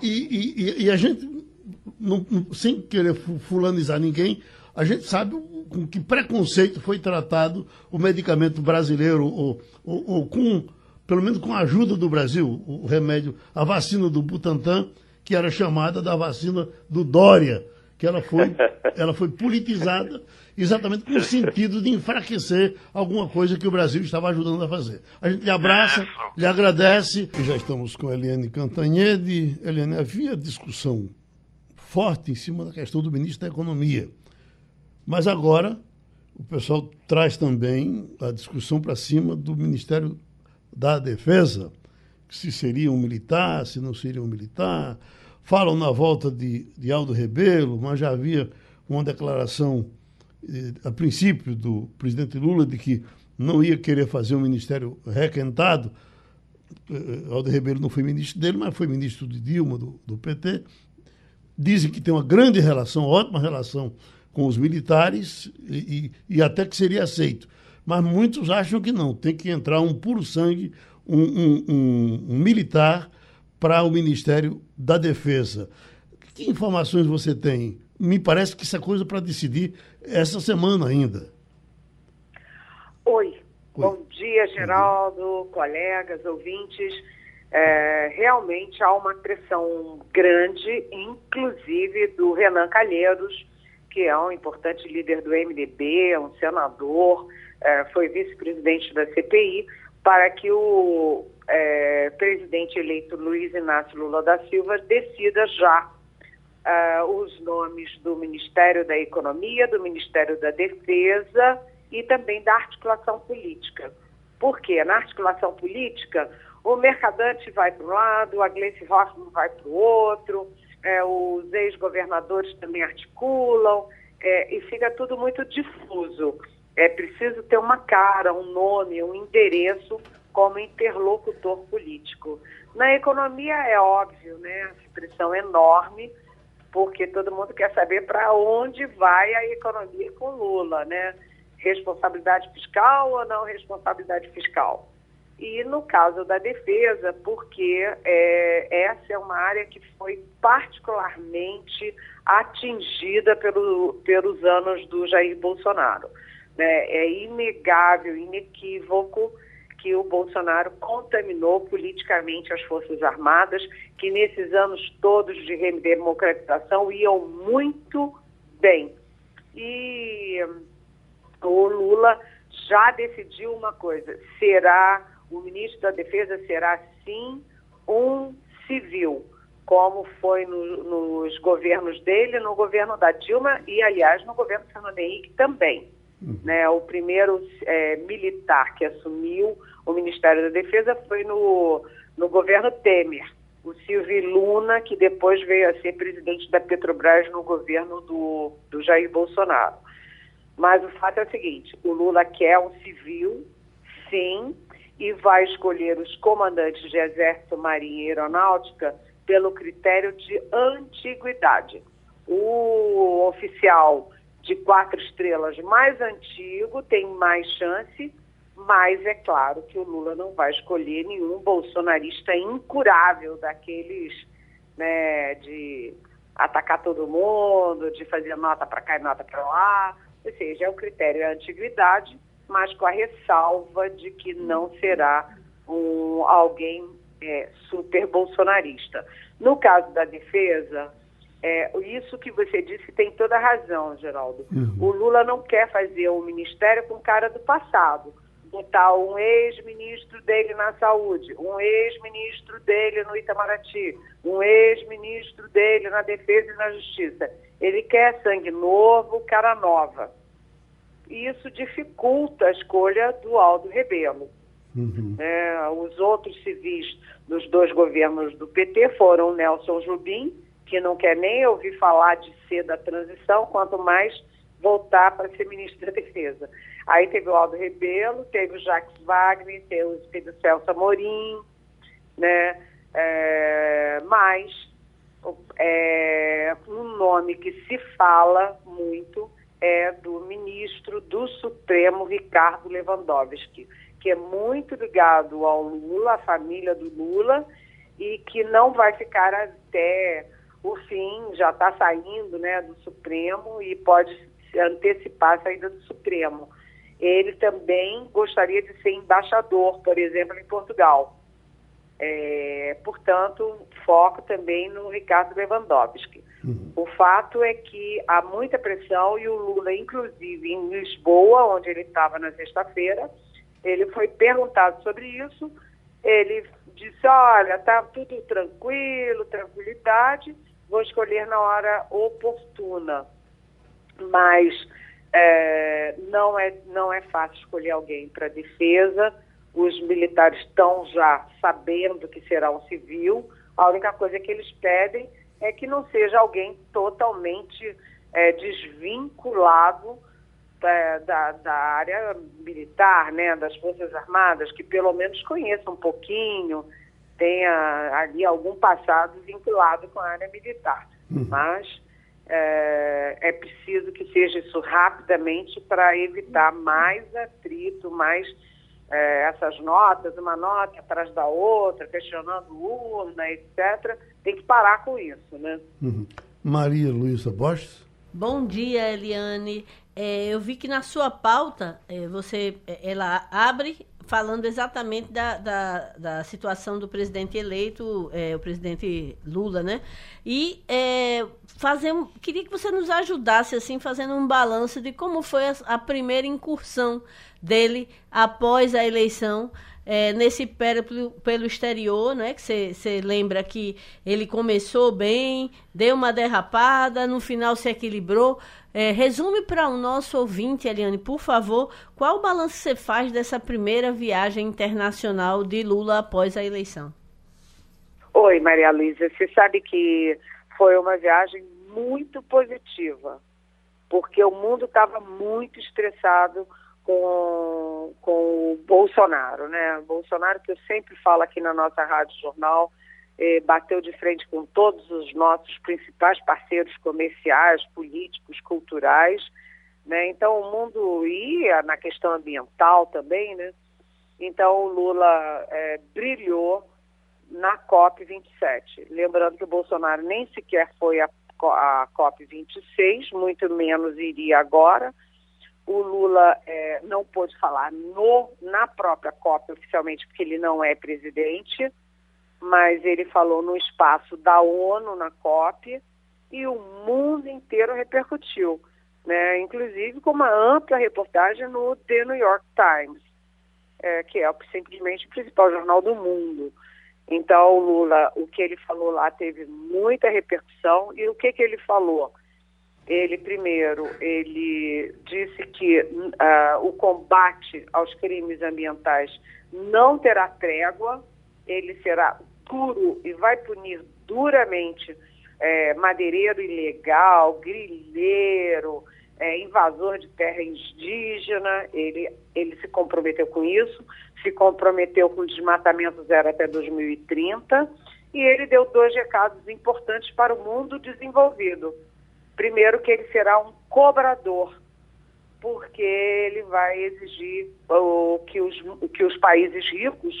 E, e, e a gente, não, sem querer fulanizar ninguém, a gente sabe com que preconceito foi tratado o medicamento brasileiro, ou, ou, ou, com, pelo menos com a ajuda do Brasil, o remédio, a vacina do Butantan, que era chamada da vacina do Dória, que ela foi, ela foi politizada exatamente com o sentido de enfraquecer alguma coisa que o Brasil estava ajudando a fazer. A gente lhe abraça, lhe agradece. E já estamos com a Eliane Cantanhede. Eliane, havia discussão forte em cima da questão do ministro da Economia. Mas agora o pessoal traz também a discussão para cima do Ministério da Defesa, se seria um militar, se não seria um militar. Falam na volta de, de Aldo Rebelo, mas já havia uma declaração, eh, a princípio, do presidente Lula de que não ia querer fazer um ministério requentado. Eh, Aldo Rebelo não foi ministro dele, mas foi ministro de Dilma, do, do PT. Dizem que tem uma grande relação, ótima relação com os militares e, e, até que seria aceito. Mas muitos acham que não, tem que entrar um puro sangue, um, um, um, um militar para o Ministério da Defesa. Que informações você tem? Me parece que isso é coisa para decidir essa semana ainda. Oi. Oi. Bom dia, Geraldo, colegas, ouvintes. É, realmente há uma pressão grande, inclusive do Renan Calheiros, que é um importante líder do MDB, um senador, é, foi vice-presidente da CPI, para que o é, presidente eleito Luiz Inácio Lula da Silva decida já é, os nomes do Ministério da Economia, do Ministério da Defesa e também da articulação política. Por quê? Na articulação política, o Mercadante vai para um lado, a Gleice Hoffmann vai para o outro, é, os ex-governadores também articulam, é, e fica tudo muito difuso. É preciso ter uma cara, um nome, um endereço como interlocutor político. Na economia é óbvio, né? A expressão enorme, porque todo mundo quer saber para onde vai a economia com Lula, né? Responsabilidade fiscal ou não responsabilidade fiscal? E no caso da defesa, porque é, essa é uma área que foi particularmente atingida pelo, pelos anos do Jair Bolsonaro. Né? É inegável, inequívoco que o Bolsonaro contaminou politicamente as Forças Armadas, que nesses anos todos de redemocratização iam muito bem. E o Lula já decidiu uma coisa: será o ministro da Defesa será sim um civil, como foi no, nos governos dele, no governo da Dilma e, aliás, no governo do Fernando Henrique também. Uhum. Né, o primeiro é, militar que assumiu o Ministério da Defesa foi no, no governo Temer, o Silvio Luna, que depois veio a ser presidente da Petrobras no governo do, do Jair Bolsonaro. Mas o fato é o seguinte: o Lula quer um civil, sim, e vai escolher os comandantes de Exército, Marinha e Aeronáutica pelo critério de antiguidade. O oficial de quatro estrelas mais antigo tem mais chance, mas é claro que o Lula não vai escolher nenhum bolsonarista incurável daqueles né, de atacar todo mundo, de fazer nota para cá e nota para lá. Ou seja, é o critério é a antiguidade mas com a ressalva de que não será um, alguém é, super bolsonarista. No caso da defesa, é, isso que você disse tem toda a razão, Geraldo. Uhum. O Lula não quer fazer um ministério com cara do passado. Botar um ex-ministro dele na saúde, um ex-ministro dele no Itamaraty, um ex-ministro dele na defesa e na justiça. Ele quer sangue novo, cara nova. E isso dificulta a escolha do Aldo Rebelo. Uhum. É, os outros civis dos dois governos do PT foram Nelson Jubim, que não quer nem ouvir falar de ser da transição, quanto mais voltar para ser ministro da Defesa. Aí teve o Aldo Rebelo, teve o Jacques Wagner, teve, o Celso Amorim, né? É, mas é, um nome que se fala muito é do ministro do Supremo, Ricardo Lewandowski que é muito ligado ao Lula, à família do Lula, e que não vai ficar até o fim, já está saindo né, do Supremo e pode antecipar a saída do Supremo. Ele também gostaria de ser embaixador, por exemplo, em Portugal. É, portanto, foco também no Ricardo Lewandowski. Uhum. O fato é que há muita pressão e o Lula, inclusive em Lisboa, onde ele estava na sexta-feira, ele foi perguntado sobre isso, ele disse, olha, tá tudo tranquilo, tranquilidade, vou escolher na hora oportuna. Mas é, não, é, não é fácil escolher alguém para defesa, os militares estão já sabendo que será um civil, a única coisa que eles pedem é que não seja alguém totalmente é, desvinculado da, da, da, área militar, né, das Forças Armadas, que pelo menos conheça um pouquinho, tenha ali algum passado vinculado com a área militar. Uhum. Mas é, é, preciso que seja isso rapidamente para evitar mais atrito, mais é, essas notas, uma nota atrás da outra, questionando urna, etc. Tem que parar com isso, né? Uhum. Maria Luísa Borges? Bom dia, Eliane. É, eu vi que na sua pauta é, você é, ela abre falando exatamente da, da, da situação do presidente eleito, é, o presidente Lula, né? E é, fazer, queria que você nos ajudasse assim fazendo um balanço de como foi a, a primeira incursão dele após a eleição é, nesse périplo pelo exterior, né? Que você lembra que ele começou bem, deu uma derrapada, no final se equilibrou. É, resume para o nosso ouvinte, Eliane, por favor, qual o balanço você faz dessa primeira viagem internacional de Lula após a eleição? Oi, Maria Luísa. Você sabe que foi uma viagem muito positiva, porque o mundo estava muito estressado com, com o Bolsonaro, né? Bolsonaro, que eu sempre falo aqui na nossa Rádio Jornal, eh, bateu de frente com todos os nossos principais parceiros comerciais, políticos, culturais, né? Então o mundo ia na questão ambiental também, né? Então o Lula eh, brilhou na COP 27. Lembrando que o Bolsonaro nem sequer foi a, a COP 26, muito menos iria agora o Lula é, não pôde falar no, na própria COP oficialmente, porque ele não é presidente, mas ele falou no espaço da ONU na COP e o mundo inteiro repercutiu, né? inclusive com uma ampla reportagem no The New York Times, é, que é simplesmente o principal jornal do mundo. Então, o Lula, o que ele falou lá teve muita repercussão e o que, que ele falou? Ele, primeiro, ele disse que uh, o combate aos crimes ambientais não terá trégua, ele será duro e vai punir duramente é, madeireiro ilegal, grilheiro, é, invasor de terra indígena, ele, ele se comprometeu com isso, se comprometeu com o desmatamento zero até 2030, e ele deu dois recados importantes para o mundo desenvolvido. Primeiro, que ele será um cobrador, porque ele vai exigir o, que, os, que os países ricos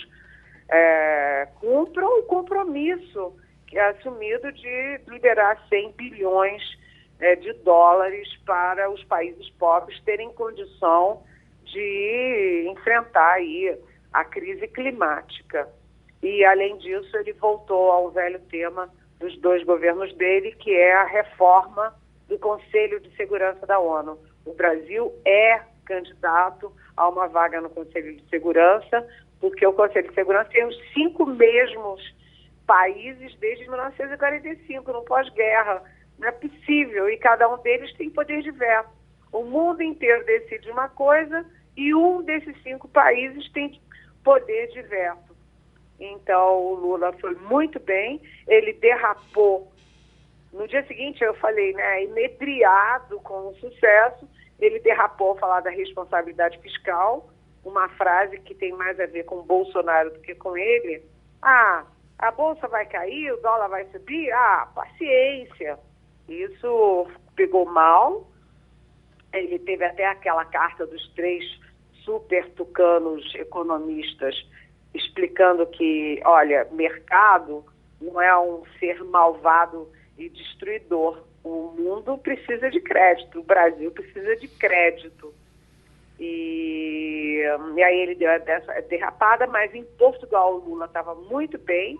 é, cumpram o compromisso que é assumido de liberar 100 bilhões é, de dólares para os países pobres terem condição de enfrentar aí a crise climática. E, além disso, ele voltou ao velho tema dos dois governos dele, que é a reforma do Conselho de Segurança da ONU. O Brasil é candidato a uma vaga no Conselho de Segurança, porque o Conselho de Segurança tem os cinco mesmos países desde 1945, no pós-guerra. Não é possível, e cada um deles tem poder diverso. O mundo inteiro decide uma coisa e um desses cinco países tem poder diverso. Então, o Lula foi muito bem, ele derrapou. No dia seguinte, eu falei, né, inebriado com o sucesso, ele derrapou falar da responsabilidade fiscal, uma frase que tem mais a ver com Bolsonaro do que com ele. Ah, a bolsa vai cair, o dólar vai subir? Ah, paciência. Isso pegou mal. Ele teve até aquela carta dos três super tucanos economistas explicando que, olha, mercado não é um ser malvado e destruidor. O mundo precisa de crédito, o Brasil precisa de crédito. E, e aí ele deu essa derrapada, mas em Portugal o Lula estava muito bem,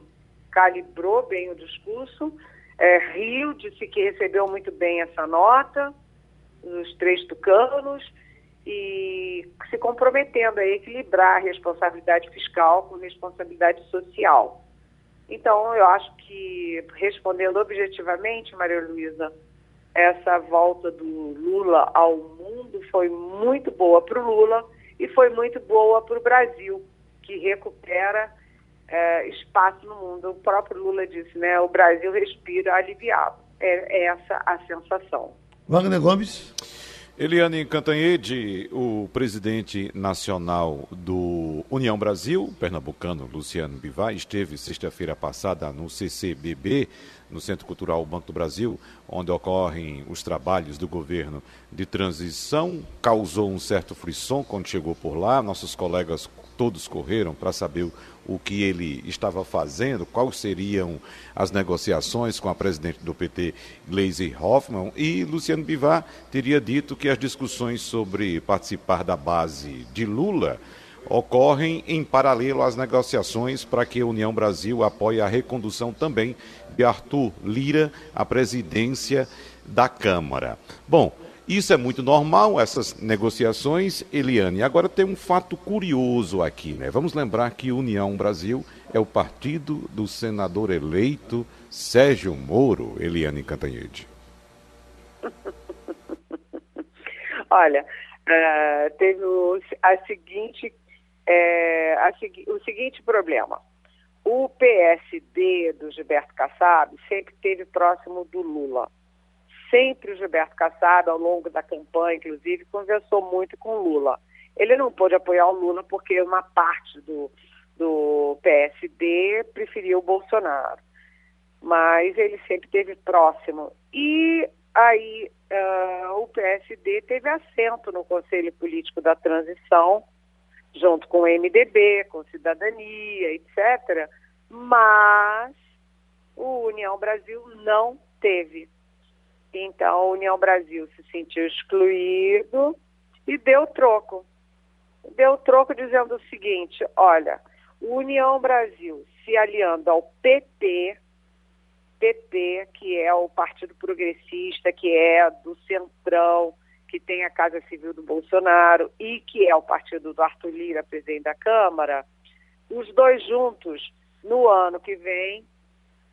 calibrou bem o discurso. É, Rio disse que recebeu muito bem essa nota, os três tucanos, e se comprometendo a equilibrar a responsabilidade fiscal com responsabilidade social. Então, eu acho que, respondendo objetivamente, Maria Luísa, essa volta do Lula ao mundo foi muito boa para o Lula e foi muito boa para o Brasil, que recupera é, espaço no mundo. O próprio Lula disse, né? O Brasil respira aliviado. É, é essa a sensação. Wagner Gomes. Eliane Cantanhede, o presidente nacional do União Brasil, pernambucano Luciano Bivar, esteve sexta-feira passada no CCBB, no Centro Cultural Banco do Brasil, onde ocorrem os trabalhos do governo de transição. Causou um certo frisson quando chegou por lá. Nossos colegas todos correram para saber o que ele estava fazendo, quais seriam as negociações com a presidente do PT, Gleisi Hoffmann, e Luciano Bivar teria dito que as discussões sobre participar da base de Lula ocorrem em paralelo às negociações para que a União Brasil apoie a recondução também de Arthur Lira à presidência da Câmara. Bom, isso é muito normal, essas negociações, Eliane. Agora tem um fato curioso aqui, né? Vamos lembrar que União Brasil é o partido do senador eleito Sérgio Moro, Eliane Cantanhede. Olha, uh, teve o, a seguinte, é, a, o seguinte problema. O PSD do Gilberto Kassab sempre esteve próximo do Lula sempre o Gilberto Kassab, ao longo da campanha, inclusive, conversou muito com Lula. Ele não pôde apoiar o Lula porque uma parte do, do PSD preferiu o Bolsonaro. Mas ele sempre esteve próximo. E aí uh, o PSD teve assento no Conselho Político da Transição, junto com o MDB, com Cidadania, etc. Mas o União Brasil não teve. Então, a União Brasil se sentiu excluído e deu troco. Deu troco dizendo o seguinte: olha, União Brasil se aliando ao PP, PP, que é o Partido Progressista, que é do Centrão, que tem a Casa Civil do Bolsonaro e que é o partido do Arthur Lira, presidente da Câmara, os dois juntos, no ano que vem,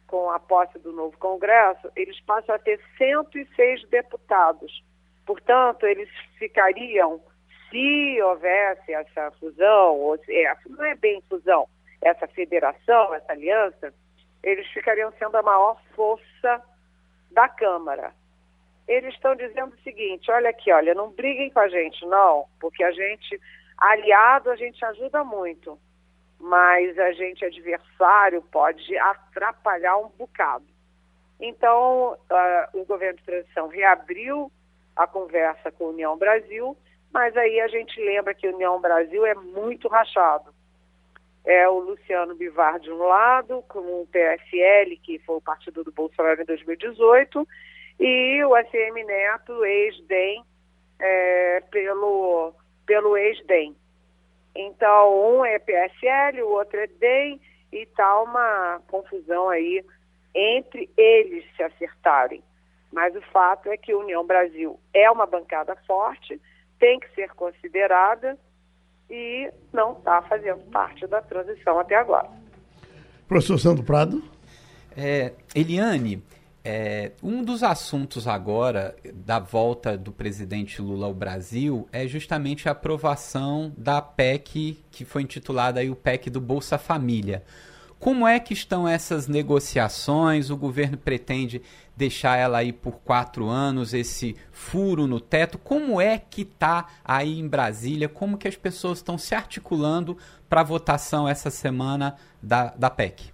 com a posse do novo Congresso, eles passam a ter 106 deputados. Portanto, eles ficariam, se houvesse essa fusão, ou se, é, não é bem fusão, essa federação, essa aliança, eles ficariam sendo a maior força da Câmara. Eles estão dizendo o seguinte: olha aqui, olha, não briguem com a gente, não, porque a gente, aliado, a gente ajuda muito mas a gente adversário pode atrapalhar um bocado. Então, uh, o governo de transição reabriu a conversa com a União Brasil, mas aí a gente lembra que a União Brasil é muito rachado. É o Luciano Bivar de um lado, com o PSL, que foi o partido do Bolsonaro em 2018, e o SM Neto, ex-DEM, é, pelo pelo ex-DEM. Então, um é PSL, o outro é DEM, e está uma confusão aí entre eles se acertarem. Mas o fato é que a União Brasil é uma bancada forte, tem que ser considerada e não está fazendo parte da transição até agora. Professor Sandro Prado. É, Eliane, é, um dos assuntos agora da volta do presidente Lula ao Brasil é justamente a aprovação da PEC que foi intitulada aí o PEC do Bolsa Família. Como é que estão essas negociações? O governo pretende deixar ela aí por quatro anos, esse furo no teto. Como é que está aí em Brasília? Como que as pessoas estão se articulando para a votação essa semana da, da PEC?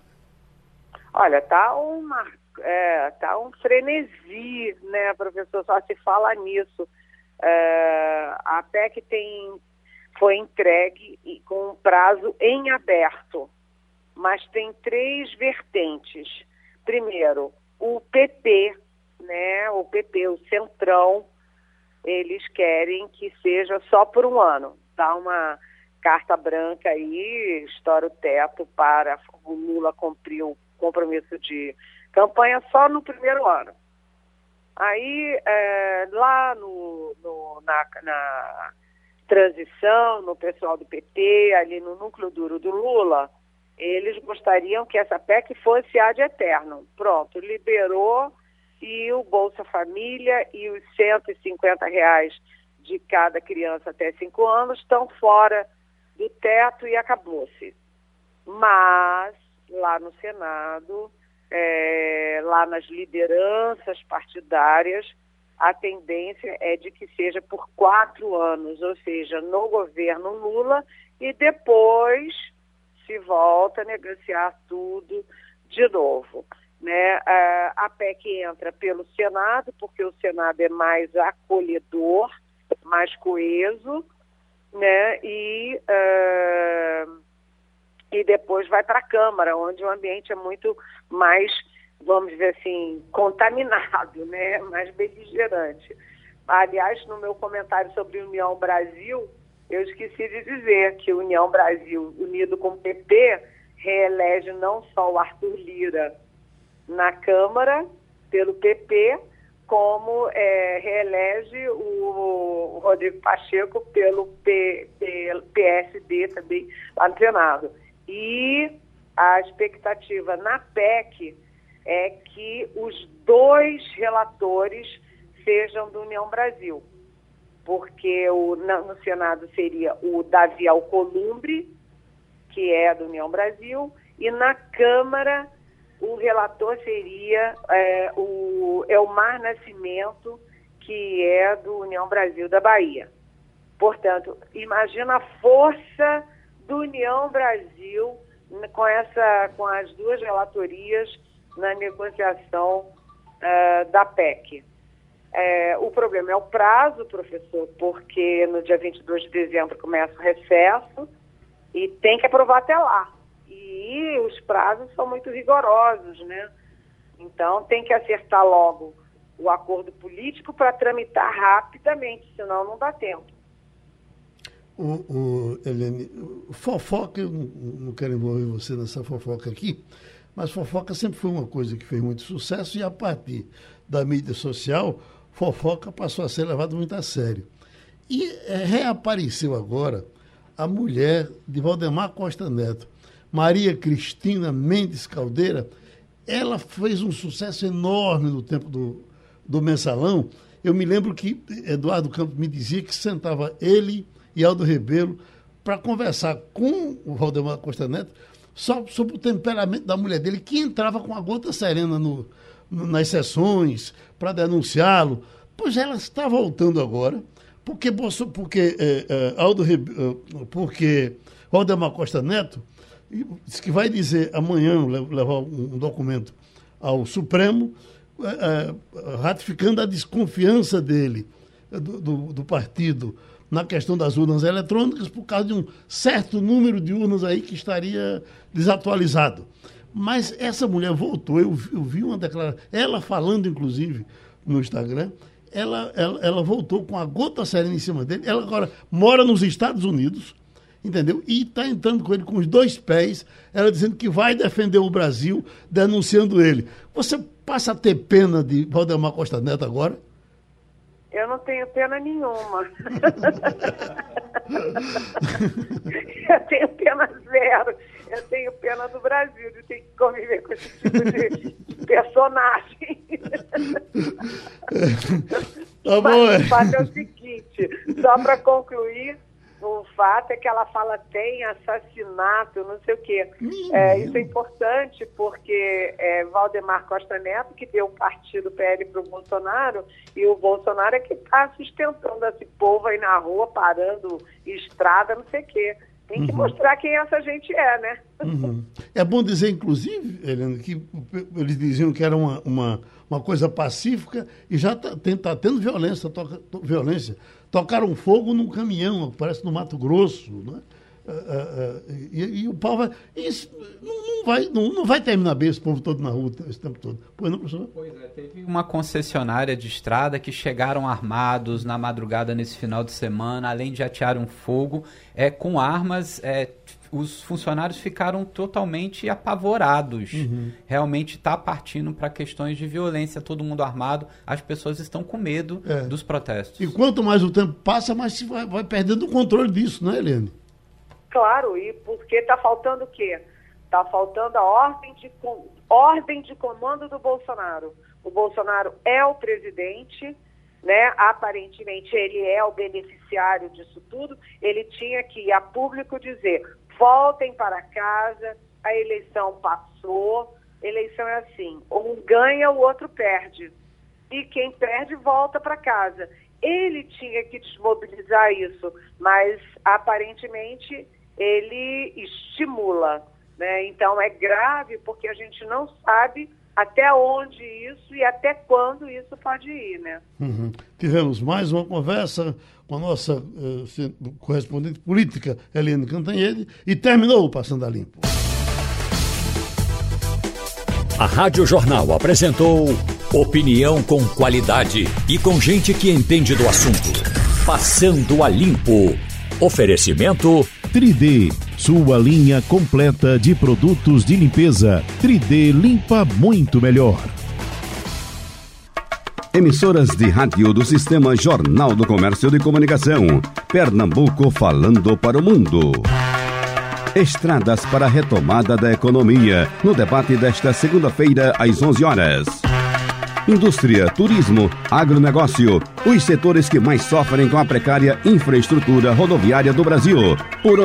Olha, tá uma é, tá um frenesi, né, professor? Só se fala nisso. É, a PEC tem foi entregue com um prazo em aberto mas tem três vertentes. Primeiro, o PP, né, o PP, o Centrão, eles querem que seja só por um ano. Dá uma carta branca aí, estoura o teto para o Lula cumprir o compromisso de campanha só no primeiro ano. Aí, é, lá no, no na, na transição, no pessoal do PT, ali no núcleo duro do Lula, eles gostariam que essa PEC fosse ad eterno. Pronto, liberou e o Bolsa Família e os 150 reais de cada criança até 5 anos estão fora do teto e acabou-se. Mas lá no Senado, é, lá nas lideranças partidárias, a tendência é de que seja por quatro anos, ou seja, no governo Lula, e depois se volta a negociar tudo de novo. Né? A PEC entra pelo Senado, porque o Senado é mais acolhedor, mais coeso, né? e, uh, e depois vai para a Câmara, onde o ambiente é muito mais, vamos dizer assim, contaminado, né? mais beligerante. Aliás, no meu comentário sobre União Brasil, eu esqueci de dizer que União Brasil, unido com o PP, reelege não só o Arthur Lira na Câmara, pelo PP, como é, reelege o, Rodrigo Pacheco pelo P, P, PSD também lá no Senado. E a expectativa na PEC é que os dois relatores sejam do União Brasil porque o, no Senado seria o Davi Alcolumbre, que é do União Brasil, e na Câmara o relator seria é, o Elmar Nascimento, que é do União Brasil da Bahia. Portanto, imagina a força do União Brasil com, essa, com as duas relatorias na negociação uh, da PEC. É, o problema é o prazo, professor, porque no dia 22 de dezembro começa o recesso e tem que aprovar até lá. E os prazos são muito rigorosos, né? Então tem que acertar logo o acordo político para tramitar rapidamente, senão não dá tempo. O, o Helene, fofoca, eu não, quero envolver você nessa fofoca aqui, mas fofoca sempre foi uma coisa que fez muito sucesso e a partir da mídia social fofoca passou a ser levado muito a sério. E é, reapareceu agora a mulher de Valdemar Costa Neto, Maria Cristina Mendes Caldeira. Ela fez um sucesso enorme no tempo do, do mensalão. Eu me lembro que Eduardo Campos me dizia que sentava ele e Aldo Rebelo para conversar com o Valdemar Costa Neto só sobre o temperamento da mulher dele, que entrava com a gota serena no, nas sessões para denunciá-lo. Pois ela está voltando agora, porque, porque é, é, Aldo é, porque Valdemar Costa Neto disse que vai dizer amanhã, levar um documento ao Supremo, ratificando a desconfiança dele, do, do, do, partido, na questão das urnas eletrônicas, por causa de um certo número de urnas aí que estaria desatualizado. Mas essa mulher voltou, eu, eu vi uma declaração, ela falando inclusive no Instagram, ela, ela, ela voltou com a gota serena em cima dele. Ela agora mora nos Estados Unidos, entendeu? E está entrando com ele com os dois pés, ela dizendo que vai defender o Brasil, denunciando ele. Você passa a ter pena de Valdemar Costa Neto agora? Eu não tenho pena nenhuma. eu tenho pena zero. Eu tenho pena do Brasil de ter que conviver com esse tipo de personagem. tá bom, Mas o fato é o seguinte, só para concluir, o fato é que ela fala tem assassinato, não sei o quê. É, isso é importante porque é Valdemar Costa Neto que deu o partido PL para o Bolsonaro e o Bolsonaro é que está sustentando esse povo aí na rua, parando estrada, não sei o quê. Tem que uhum. mostrar quem essa gente é, né? Uhum. É bom dizer, inclusive, Helena, que eles diziam que era uma, uma, uma coisa pacífica e já está tá tendo violência, toca, violência. Tocaram fogo num caminhão, parece no Mato Grosso, né? Uh, uh, uh, e, e, o pau vai. Isso não, não vai, não, não, vai terminar bem esse povo todo na rua esse tempo todo. Pois não, professor? Pois é, teve uma concessionária de estrada que chegaram armados na madrugada nesse final de semana, além de atear um fogo é, com armas. É, os funcionários ficaram totalmente apavorados. Uhum. Realmente está partindo para questões de violência, todo mundo armado, as pessoas estão com medo é. dos protestos. E quanto mais o tempo passa, mais se vai, vai perdendo o controle disso, não é, Helene? Claro, e porque está faltando o quê? Está faltando a ordem de, ordem de comando do Bolsonaro. O Bolsonaro é o presidente, né? Aparentemente ele é o beneficiário disso tudo. Ele tinha que ir a público dizer: voltem para casa, a eleição passou. Eleição é assim: um ganha, o outro perde. E quem perde volta para casa. Ele tinha que desmobilizar isso, mas aparentemente ele estimula. Né? Então é grave porque a gente não sabe até onde isso e até quando isso pode ir. Né? Uhum. Tivemos mais uma conversa com a nossa uh, correspondente política, Helene Cantanhede, e terminou o Passando a Limpo. A Rádio Jornal apresentou opinião com qualidade e com gente que entende do assunto. Passando a Limpo. Oferecimento 3D, sua linha completa de produtos de limpeza. 3D limpa muito melhor. Emissoras de rádio do Sistema Jornal do Comércio de Comunicação. Pernambuco falando para o mundo. Estradas para a retomada da economia. No debate desta segunda-feira, às 11 horas. Indústria, turismo, agronegócio, os setores que mais sofrem com a precária infraestrutura rodoviária do Brasil. Por